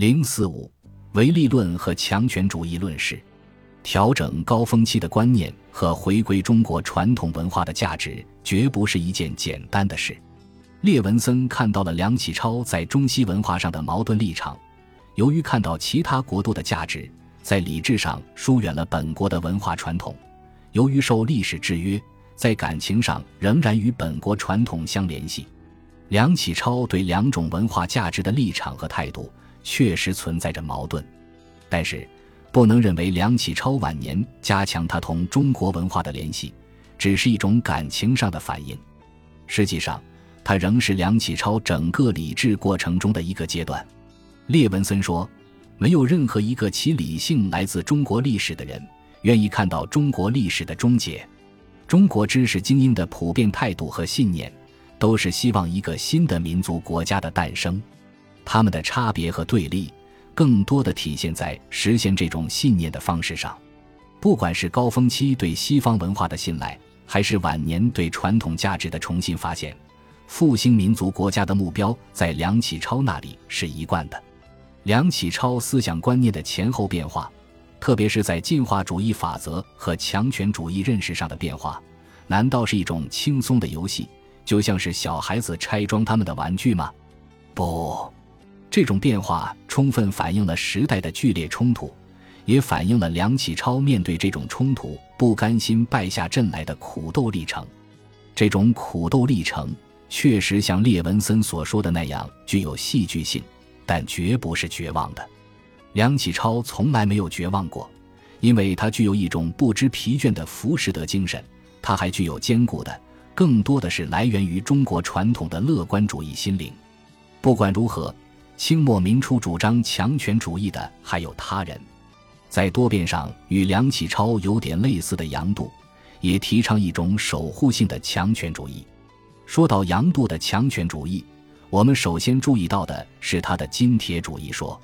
零四五，唯利论和强权主义论是，调整高峰期的观念和回归中国传统文化的价值，绝不是一件简单的事。列文森看到了梁启超在中西文化上的矛盾立场，由于看到其他国度的价值，在理智上疏远了本国的文化传统；由于受历史制约，在感情上仍然与本国传统相联系。梁启超对两种文化价值的立场和态度。确实存在着矛盾，但是不能认为梁启超晚年加强他同中国文化的联系，只是一种感情上的反应。实际上，他仍是梁启超整个理智过程中的一个阶段。列文森说：“没有任何一个其理性来自中国历史的人，愿意看到中国历史的终结。中国知识精英的普遍态度和信念，都是希望一个新的民族国家的诞生。”他们的差别和对立，更多的体现在实现这种信念的方式上。不管是高峰期对西方文化的信赖，还是晚年对传统价值的重新发现，复兴民族国家的目标，在梁启超那里是一贯的。梁启超思想观念的前后变化，特别是在进化主义法则和强权主义认识上的变化，难道是一种轻松的游戏，就像是小孩子拆装他们的玩具吗？不。这种变化充分反映了时代的剧烈冲突，也反映了梁启超面对这种冲突不甘心败下阵来的苦斗历程。这种苦斗历程确实像列文森所说的那样具有戏剧性，但绝不是绝望的。梁启超从来没有绝望过，因为他具有一种不知疲倦的浮士德精神。他还具有坚固的，更多的是来源于中国传统的乐观主义心灵。不管如何。清末民初主张强权主义的还有他人，在多变上与梁启超有点类似的杨度，也提倡一种守护性的强权主义。说到杨度的强权主义，我们首先注意到的是他的金铁主义说。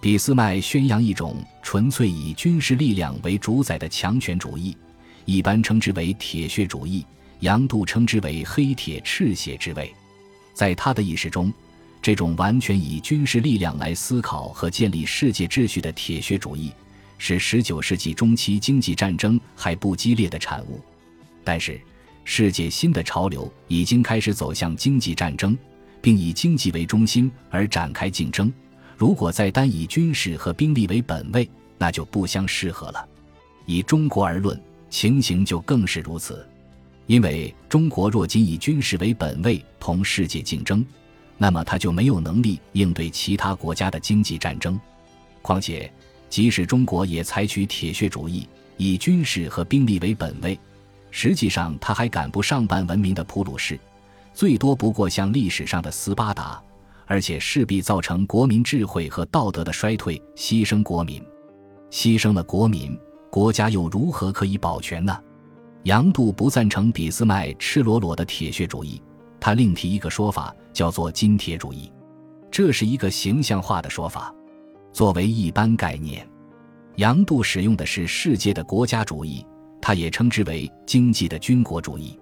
俾斯麦宣扬一种纯粹以军事力量为主宰的强权主义，一般称之为铁血主义，杨度称之为黑铁赤血之味。在他的意识中。这种完全以军事力量来思考和建立世界秩序的铁血主义，是19世纪中期经济战争还不激烈的产物。但是，世界新的潮流已经开始走向经济战争，并以经济为中心而展开竞争。如果再单以军事和兵力为本位，那就不相适合了。以中国而论，情形就更是如此，因为中国若仅以军事为本位同世界竞争，那么他就没有能力应对其他国家的经济战争。况且，即使中国也采取铁血主义，以军事和兵力为本位，实际上他还赶不上半文明的普鲁士，最多不过像历史上的斯巴达，而且势必造成国民智慧和道德的衰退，牺牲国民，牺牲了国民，国家又如何可以保全呢？杨度不赞成俾斯麦赤裸裸的铁血主义。他另提一个说法，叫做“金铁主义”，这是一个形象化的说法。作为一般概念，杨度使用的是世界的国家主义，他也称之为经济的军国主义。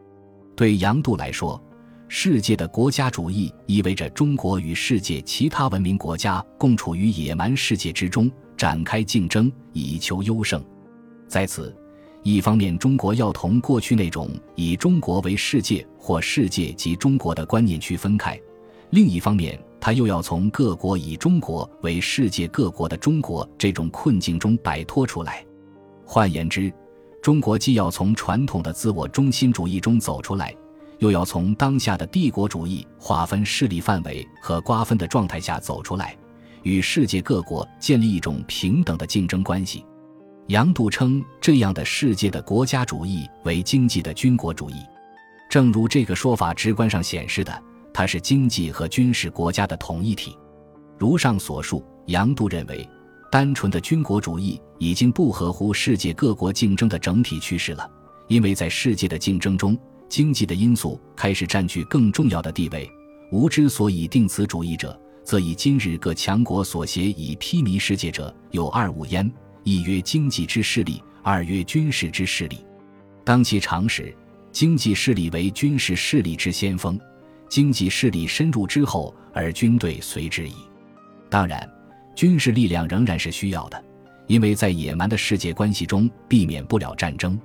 对杨度来说，世界的国家主义意味着中国与世界其他文明国家共处于野蛮世界之中，展开竞争以求优胜。在此。一方面，中国要同过去那种以中国为世界或世界及中国的观念区分开；另一方面，他又要从各国以中国为世界各国的中国这种困境中摆脱出来。换言之，中国既要从传统的自我中心主义中走出来，又要从当下的帝国主义划分势力范围和瓜分的状态下走出来，与世界各国建立一种平等的竞争关系。杨度称这样的世界的国家主义为经济的军国主义，正如这个说法直观上显示的，它是经济和军事国家的统一体。如上所述，杨度认为，单纯的军国主义已经不合乎世界各国竞争的整体趋势了，因为在世界的竞争中，经济的因素开始占据更重要的地位。吾之所以定此主义者，则以今日各强国所携以披靡世界者有二五焉。一曰经济之势力，二曰军事之势力。当其常时，经济势力为军事势力之先锋，经济势力深入之后，而军队随之矣。当然，军事力量仍然是需要的，因为在野蛮的世界关系中避免不了战争。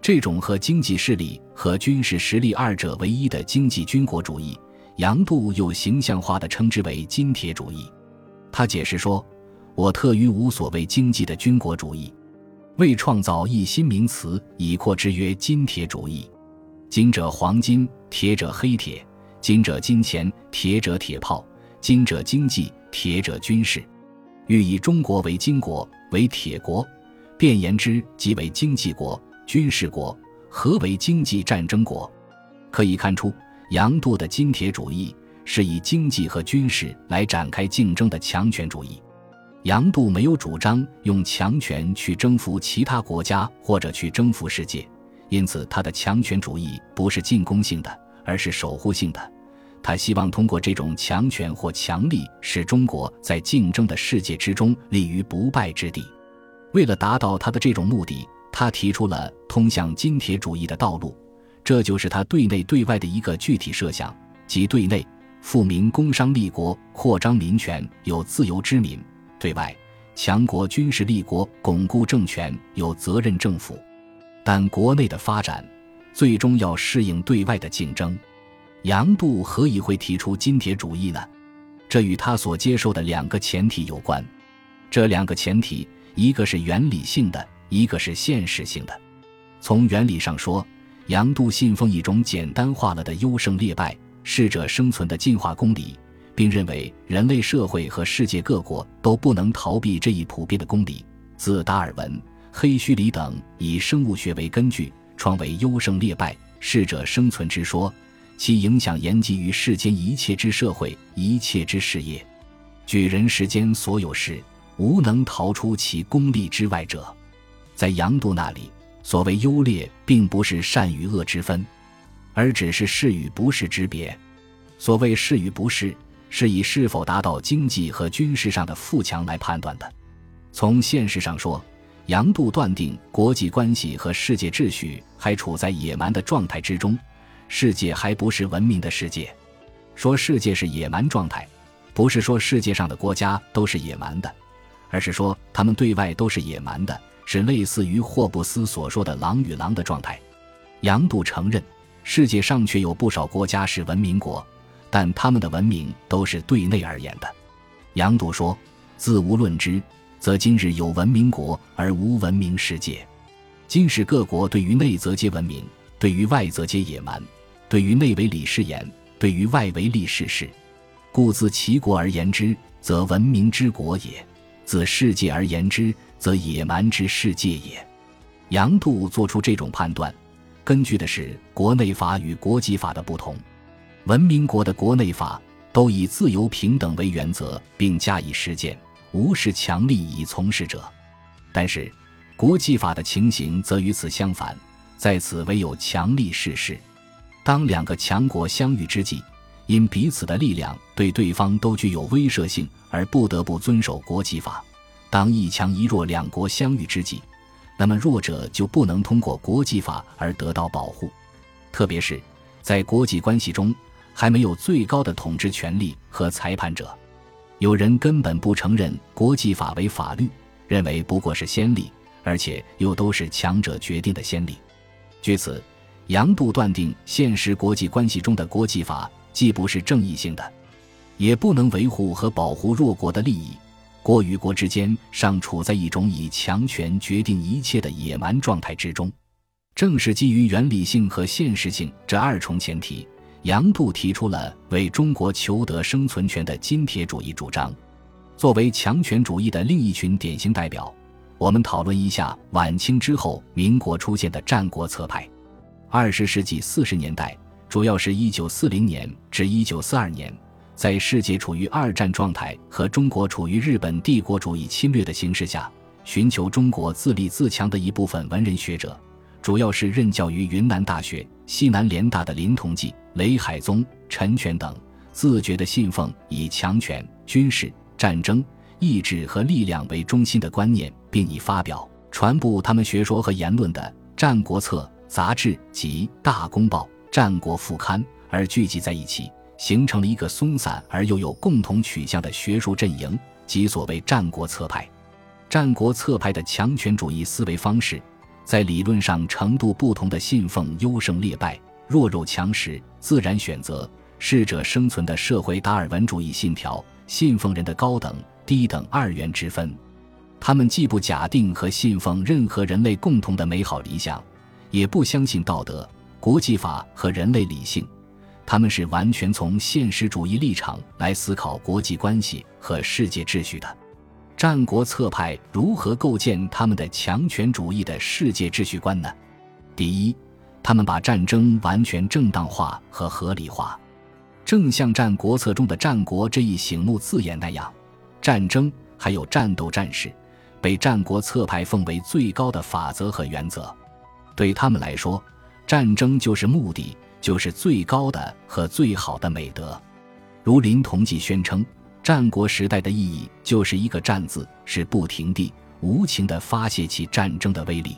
这种和经济势力和军事实力二者为一的经济军国主义，杨度又形象化地称之为“金铁主义”。他解释说：“我特于无所谓经济的军国主义，为创造一新名词，以扩之曰‘金铁主义’。金者黄金，铁者黑铁；金者金钱，铁者铁炮；金者经济，铁者军事。欲以中国为金国，为铁国，便言之，即为经济国。”军事国何为经济战争国？可以看出，杨度的金铁主义是以经济和军事来展开竞争的强权主义。杨度没有主张用强权去征服其他国家或者去征服世界，因此他的强权主义不是进攻性的，而是守护性的。他希望通过这种强权或强力，使中国在竞争的世界之中立于不败之地。为了达到他的这种目的。他提出了通向金铁主义的道路，这就是他对内对外的一个具体设想，即对内富民工商立国，扩张民权，有自由之民；对外强国军事立国，巩固政权，有责任政府。但国内的发展最终要适应对外的竞争。杨度何以会提出金铁主义呢？这与他所接受的两个前提有关。这两个前提，一个是原理性的。一个是现实性的，从原理上说，杨度信奉一种简单化了的优胜劣败、适者生存的进化公理，并认为人类社会和世界各国都不能逃避这一普遍的公理。自达尔文、黑须里等以生物学为根据创为优胜劣败、适者生存之说，其影响延及于世间一切之社会、一切之事业。举人世间所有事，无能逃出其功利之外者。在杨度那里，所谓优劣，并不是善与恶之分，而只是是与不是之别。所谓是与不是，是以是否达到经济和军事上的富强来判断的。从现实上说，杨度断定国际关系和世界秩序还处在野蛮的状态之中，世界还不是文明的世界。说世界是野蛮状态，不是说世界上的国家都是野蛮的，而是说他们对外都是野蛮的。是类似于霍布斯所说的“狼与狼”的状态。杨度承认，世界上却有不少国家是文明国，但他们的文明都是对内而言的。杨度说：“自无论之，则今日有文明国而无文明世界。今世各国对于内则皆文明，对于外则皆野蛮。对于内为礼事言，对于外为利事事。故自其国而言之，则文明之国也；自世界而言之，”则野蛮之世界也。杨度做出这种判断，根据的是国内法与国际法的不同。文明国的国内法都以自由平等为原则，并加以实践，无视强力以从事者。但是，国际法的情形则与此相反，在此唯有强力事事。当两个强国相遇之际，因彼此的力量对对方都具有威慑性，而不得不遵守国际法。当一强一弱两国相遇之际，那么弱者就不能通过国际法而得到保护，特别是在国际关系中还没有最高的统治权力和裁判者，有人根本不承认国际法为法律，认为不过是先例，而且又都是强者决定的先例。据此，杨度断定现实国际关系中的国际法既不是正义性的，也不能维护和保护弱国的利益。国与国之间尚处在一种以强权决定一切的野蛮状态之中，正是基于原理性和现实性这二重前提，杨度提出了为中国求得生存权的金铁主义主张。作为强权主义的另一群典型代表，我们讨论一下晚清之后民国出现的战国策派。二十世纪四十年代，主要是一九四零年至一九四二年。在世界处于二战状态和中国处于日本帝国主义侵略的形势下，寻求中国自立自强的一部分文人学者，主要是任教于云南大学、西南联大的林同济、雷海宗、陈全等，自觉地信奉以强权、军事、战争、意志和力量为中心的观念，并以发表、传播他们学说和言论的《战国策》杂志及《大公报》《战国副刊》而聚集在一起。形成了一个松散而又有共同取向的学术阵营，即所谓战国策派。战国策派的强权主义思维方式，在理论上程度不同的信奉优胜劣败、弱肉强食、自然选择、适者生存的社会达尔文主义信条，信奉人的高等低等二元之分。他们既不假定和信奉任何人类共同的美好理想，也不相信道德、国际法和人类理性。他们是完全从现实主义立场来思考国际关系和世界秩序的。战国策派如何构建他们的强权主义的世界秩序观呢？第一，他们把战争完全正当化和合理化，正像《战国策》中的“战国”这一醒目字眼那样，战争还有战斗战士。被战国策派奉为最高的法则和原则，对他们来说，战争就是目的，就是最高的和最好的美德。如林同济宣称，战国时代的意义就是一个“战”字，是不停地、无情地发泄起战争的威力。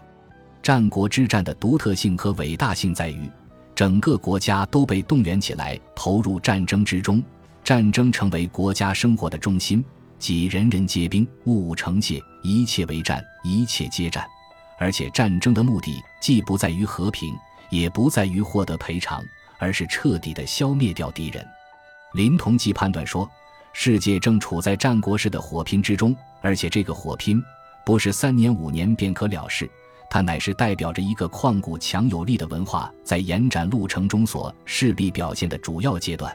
战国之战的独特性和伟大性在于，整个国家都被动员起来，投入战争之中，战争成为国家生活的中心。即人人皆兵，物物成械，一切为战，一切皆战。而且战争的目的既不在于和平，也不在于获得赔偿，而是彻底的消灭掉敌人。林同济判断说，世界正处在战国式的火拼之中，而且这个火拼不是三年五年便可了事，它乃是代表着一个旷古强有力的文化在延展路程中所势必表现的主要阶段。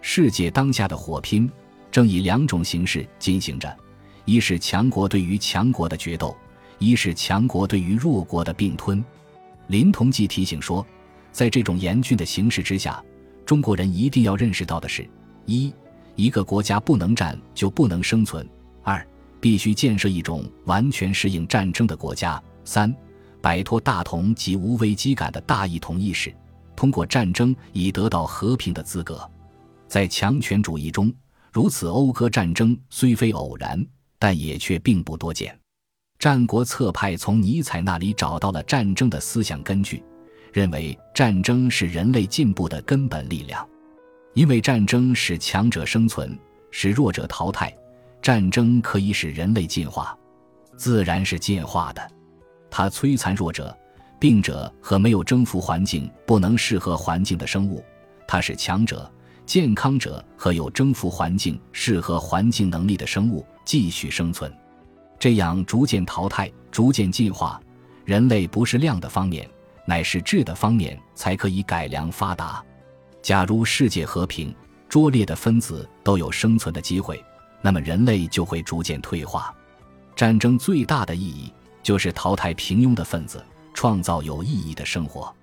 世界当下的火拼。正以两种形式进行着：一是强国对于强国的决斗，一是强国对于弱国的并吞。林同济提醒说，在这种严峻的形势之下，中国人一定要认识到的是：一，一个国家不能战就不能生存；二，必须建设一种完全适应战争的国家；三，摆脱大同及无危机感的大一统意识，通过战争以得到和平的资格。在强权主义中。如此讴歌战争虽非偶然，但也却并不多见。战国策派从尼采那里找到了战争的思想根据，认为战争是人类进步的根本力量，因为战争使强者生存，使弱者淘汰。战争可以使人类进化，自然是进化的。它摧残弱者、病者和没有征服环境、不能适合环境的生物；它是强者。健康者和有征服环境、适合环境能力的生物继续生存，这样逐渐淘汰、逐渐进化，人类不是量的方面，乃是质的方面才可以改良发达。假如世界和平，拙劣的分子都有生存的机会，那么人类就会逐渐退化。战争最大的意义就是淘汰平庸的分子，创造有意义的生活。